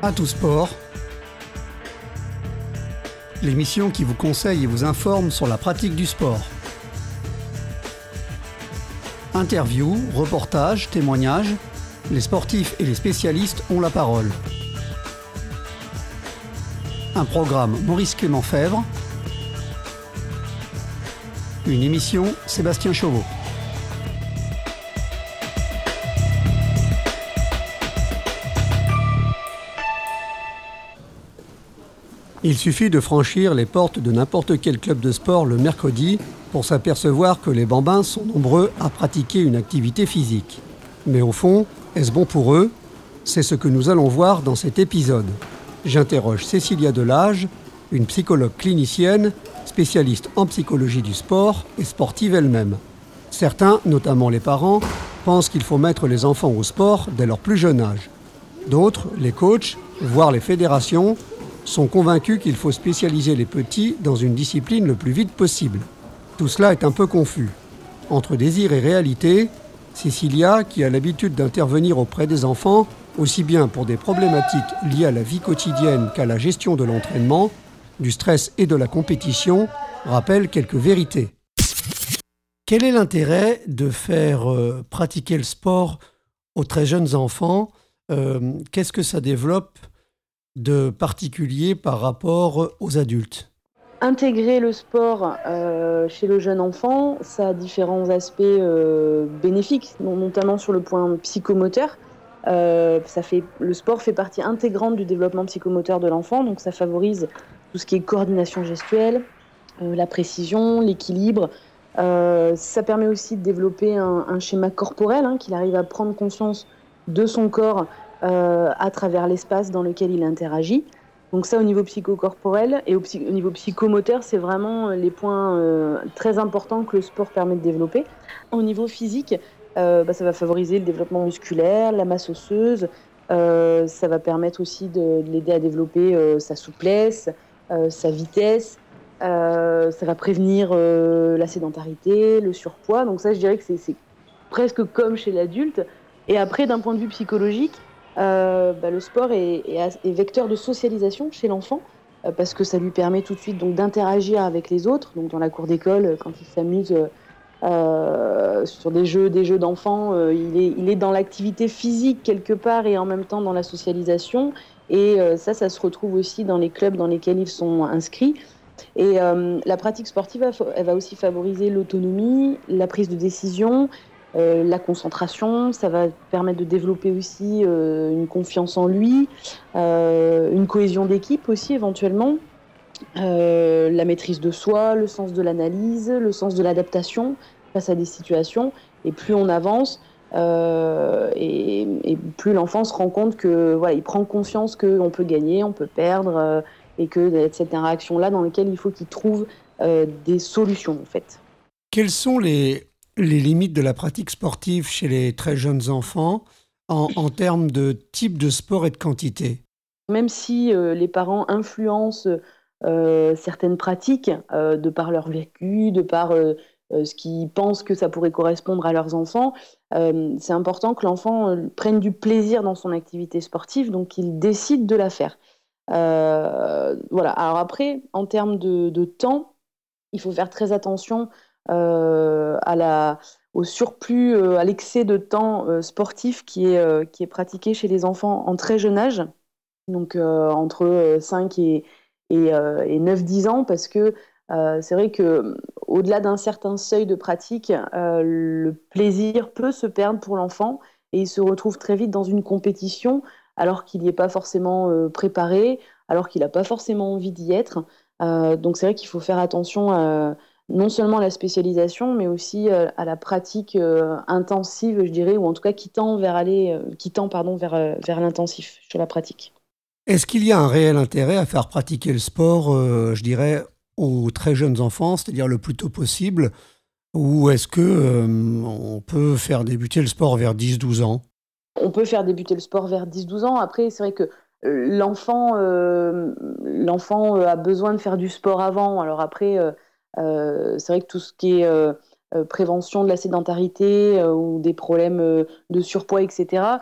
À tout sport, l'émission qui vous conseille et vous informe sur la pratique du sport. Interviews, reportages, témoignages, les sportifs et les spécialistes ont la parole. Un programme Maurice Clément Fèvre. Une émission Sébastien Chauveau. Il suffit de franchir les portes de n'importe quel club de sport le mercredi pour s'apercevoir que les bambins sont nombreux à pratiquer une activité physique. Mais au fond, est-ce bon pour eux? C'est ce que nous allons voir dans cet épisode. J'interroge Cécilia Delage, une psychologue clinicienne, spécialiste en psychologie du sport et sportive elle-même. Certains, notamment les parents, pensent qu'il faut mettre les enfants au sport dès leur plus jeune âge. D'autres, les coachs, voire les fédérations, sont convaincus qu'il faut spécialiser les petits dans une discipline le plus vite possible. Tout cela est un peu confus. Entre désir et réalité, Cécilia, qui a l'habitude d'intervenir auprès des enfants, aussi bien pour des problématiques liées à la vie quotidienne qu'à la gestion de l'entraînement, du stress et de la compétition, rappelle quelques vérités. Quel est l'intérêt de faire euh, pratiquer le sport aux très jeunes enfants? Euh, Qu'est-ce que ça développe de particulier par rapport aux adultes Intégrer le sport euh, chez le jeune enfant, ça a différents aspects euh, bénéfiques, notamment sur le point psychomoteur. Euh, ça fait, le sport fait partie intégrante du développement psychomoteur de l'enfant, donc ça favorise tout ce qui est coordination gestuelle, la précision, l'équilibre. ça permet aussi de développer un, schéma corporel, hein, qu'il arrive à prendre conscience de son corps euh, à travers l'espace dans lequel il interagit. Donc ça au niveau psychocorporel et au, niveau psychomoteur, c'est vraiment euh, les points euh, très importants que le sport permet de développer. Au niveau physique, bah, ça va favoriser le développement musculaire, la masse osseuse, ça va permettre aussi de, l'aider à développer sa souplesse, sa vitesse, ça va prévenir la sédentarité, le surpoids. Donc ça, je dirais que c'est presque comme chez l'adulte. Et après, d'un point de vue psychologique, euh, bah, le sport est, vecteur de socialisation chez l'enfant euh, parce que ça lui permet tout de suite donc d'interagir avec les autres. Donc dans la cour d'école, quand il s'amuse euh, sur des jeux, des jeux d'enfants, il, est, il est dans l'activité physique quelque part et en même temps dans la socialisation. Et ça, ça se retrouve aussi dans les clubs dans lesquels ils sont inscrits. Et la pratique sportive, elle va aussi favoriser l'autonomie, la prise de décision, euh, la concentration, ça va permettre de développer aussi euh, une confiance en lui, euh, une cohésion d'équipe aussi éventuellement, la maîtrise de soi, le sens de l'analyse, le sens de l'adaptation face à des situations. Et plus on avance, et, plus l'enfant se rend compte que voilà, il prend conscience qu'on peut gagner, on peut perdre, et que cette interaction-là dans laquelle il faut qu'il trouve des solutions en fait. Quels sont les, les limites de la pratique sportive chez les très jeunes enfants en, termes de type de sport et de quantité Même si euh, les parents influencent euh, certaines pratiques euh, de par leur vécu, de par ce qu'ils pensent que ça pourrait correspondre à leurs enfants, c'est important que l'enfant prenne du plaisir dans son activité sportive, donc qu'il décide de la faire. voilà. Alors après, en termes de temps, il faut faire très attention à la, au surplus, euh, à l'excès de temps euh, sportif qui est, qui est pratiqué chez les enfants en très jeune âge, donc entre 5 et, et, 9-10 ans, parce que c'est vrai que au-delà d'un certain seuil de pratique, le plaisir peut se perdre pour l'enfant et il se retrouve très vite dans une compétition alors qu'il n'y est pas forcément préparé, alors qu'il n'a pas forcément envie d'y être. donc c'est vrai qu'il faut faire attention non seulement à la spécialisation, mais aussi euh, à la pratique euh, intensive, je dirais, ou en tout cas qui tend vers aller, euh, qui tend pardon vers vers l'intensif sur la pratique. Est-ce qu'il y a un réel intérêt à faire pratiquer le sport, je dirais, aux très jeunes enfants, c'est-à-dire le plus tôt possible, ou est-ce que on peut faire débuter le sport vers 10-12 ans? On peut faire débuter le sport vers 10-12 ans. Après, c'est vrai que l'enfant, l'enfant a besoin de faire du sport avant. Alors après euh, c'est vrai que tout ce qui est euh, prévention de la sédentarité ou des problèmes de surpoids, etc.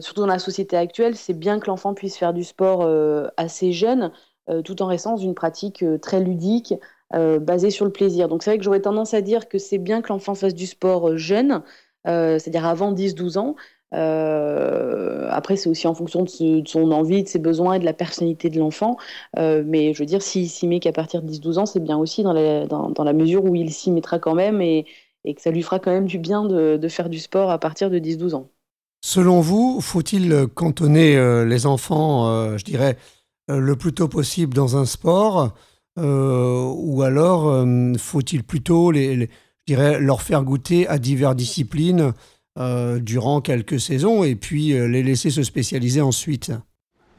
surtout dans la société actuelle, c'est bien que l'enfant puisse faire du sport assez jeune, tout en restant dans une pratique très ludique, basée sur le plaisir. Donc c'est vrai que j'aurais tendance à dire que c'est bien que l'enfant fasse du sport jeune, c'est-à-dire avant 10-12 ans, euh, après, c'est aussi en fonction de, son envie, de ses besoins et de la personnalité de l'enfant. Euh, mais je veux dire, s'il s'y met qu'à partir de 10-12 ans, c'est bien aussi dans la, mesure où il s'y mettra quand même et, que ça lui fera quand même du bien de, faire du sport à partir de 10-12 ans. Selon vous, faut-il cantonner euh, les enfants, je dirais, le plus tôt possible dans un sport ou alors faut-il plutôt je dirais, leur faire goûter à diverses disciplines euh, durant quelques saisons et puis euh, les laisser se spécialiser ensuite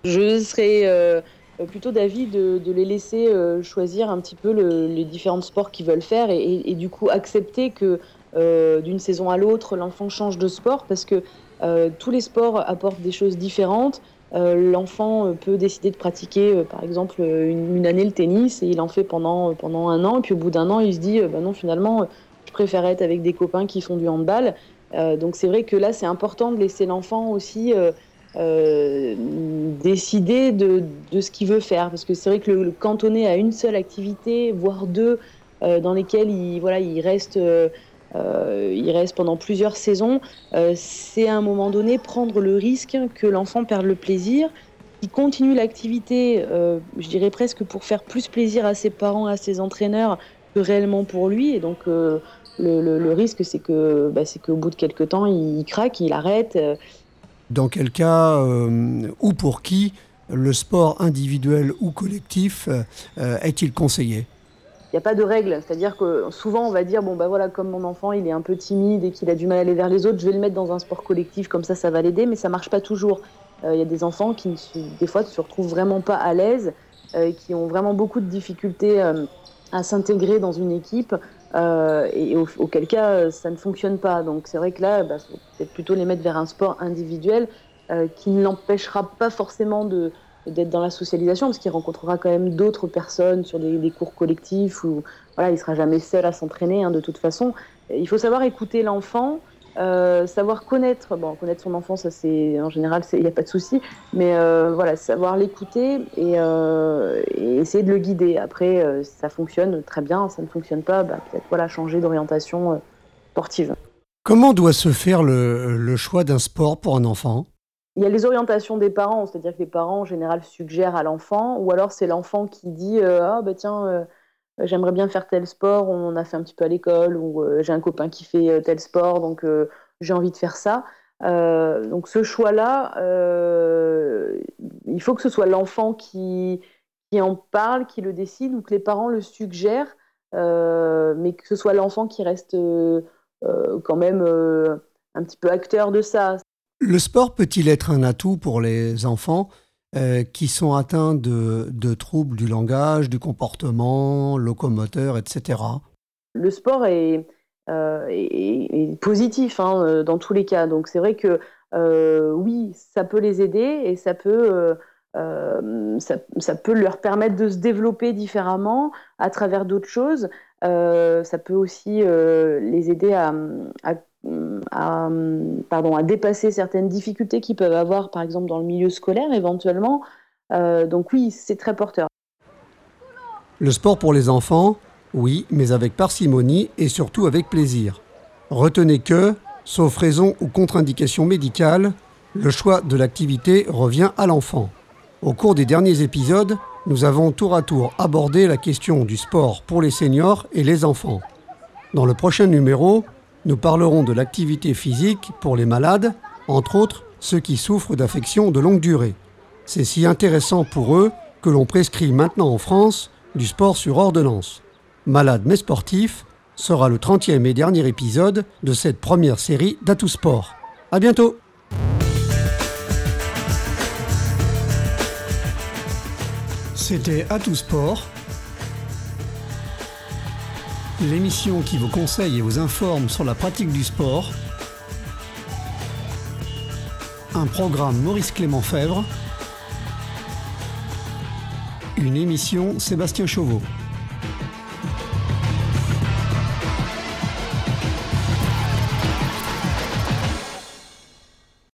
Je serais euh, plutôt d'avis de, les laisser choisir un petit peu les différents sports qu'ils veulent faire et, du coup accepter que d'une saison à l'autre, l'enfant change de sport parce que tous les sports apportent des choses différentes. l'enfant peut décider de pratiquer, par exemple, une, année le tennis et il en fait pendant, pendant un an. Et puis au bout d'un an, il se dit, bah non, finalement, je préfère être avec des copains qui font du handball. Euh, donc c'est vrai que là, c'est important de laisser l'enfant aussi euh, euh, décider de, ce qu'il veut faire. Parce que c'est vrai que le, cantonner à une seule activité, voire deux, dans lesquelles il, voilà, il, reste, il reste pendant plusieurs saisons, c'est à un moment donné prendre le risque que l'enfant perde le plaisir, qu'il continue l'activité, je dirais presque pour faire plus plaisir à ses parents, à ses entraîneurs, que réellement pour lui. Et donc le, risque, c'est que, bah, c'est qu'au bout de quelques temps, il, craque, il arrête. Euh. Dans quel cas euh, ou pour qui le sport individuel ou collectif euh, est-il conseillé? Il n'y a pas de règle, c'est-à-dire que souvent on va dire bon bah voilà comme mon enfant il est un peu timide et qu'il a du mal à aller vers les autres, je vais le mettre dans un sport collectif comme ça ça va l'aider, mais ça marche pas toujours. Il y a des enfants qui des fois ne se retrouvent vraiment pas à l'aise, qui ont vraiment beaucoup de difficultés à s'intégrer dans une équipe euh, et auquel cas ça ne fonctionne pas. Donc c'est vrai que là, bah, faut peut-être plutôt les mettre vers un sport individuel euh, qui ne l'empêchera pas forcément de d'être dans la socialisation parce qu'il rencontrera quand même d'autres personnes sur des, cours collectifs où voilà il sera jamais seul à s'entraîner hein, de toute façon. Il faut savoir écouter l'enfant, euh, savoir connaître, bon, connaître son enfant, ça c'est en général, il n'y a pas de souci, mais euh, voilà, savoir l'écouter euh, et, essayer de le guider. Après, ça fonctionne très bien, ça ne fonctionne pas, bah, peut-être voilà, changer d'orientation sportive. Comment doit se faire le, le choix d'un sport pour un enfant? Il y a les orientations des parents, c'est-à-dire que les parents en général suggèrent à l'enfant, ou alors c'est l'enfant qui dit ah bah tiens j'aimerais bien faire tel sport, on a fait un petit peu à l'école, ou euh, j'ai un copain qui fait euh, tel sport, donc j'ai envie de faire ça. donc ce choix-là, il faut que ce soit l'enfant qui en parle, qui le décide, ou que les parents le suggèrent, mais que ce soit l'enfant qui reste quand même un petit peu acteur de ça. Le sport peut-il être un atout pour les enfants? Euh, qui sont atteints de, troubles du langage, du comportement, locomoteur, etc. Le sport est, euh, positif hein, euh, dans tous les cas. Donc c'est vrai que oui, ça peut les aider et ça peut, ça, peut leur permettre de se développer différemment à travers d'autres choses. ça peut aussi les aider à, à à, pardon, à dépasser certaines difficultés qu'ils peuvent avoir, par exemple, dans le milieu scolaire éventuellement. Euh, donc oui, c'est très porteur. Le sport pour les enfants, oui, mais avec parcimonie et surtout avec plaisir. Retenez que, sauf raison ou contre-indication médicale, le choix de l'activité revient à l'enfant. Au cours des derniers épisodes, nous avons tour à tour abordé la question du sport pour les seniors et les enfants. Dans le prochain numéro, nous parlerons de l'activité physique pour les malades, entre autres ceux qui souffrent d'affections de longue durée. C'est si intéressant pour eux que l'on prescrit maintenant en France du sport sur ordonnance. Malade mais sportif sera le 30e et dernier épisode de cette première série d'Atout Sport. À bientôt C'était Atout Sport l'émission qui vous conseille et vous informe sur la pratique du sport. Un programme Maurice Clément Fèvre. Une émission Sébastien Chauveau.